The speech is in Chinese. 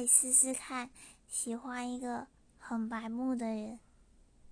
以试试看，喜欢一个很白目的人。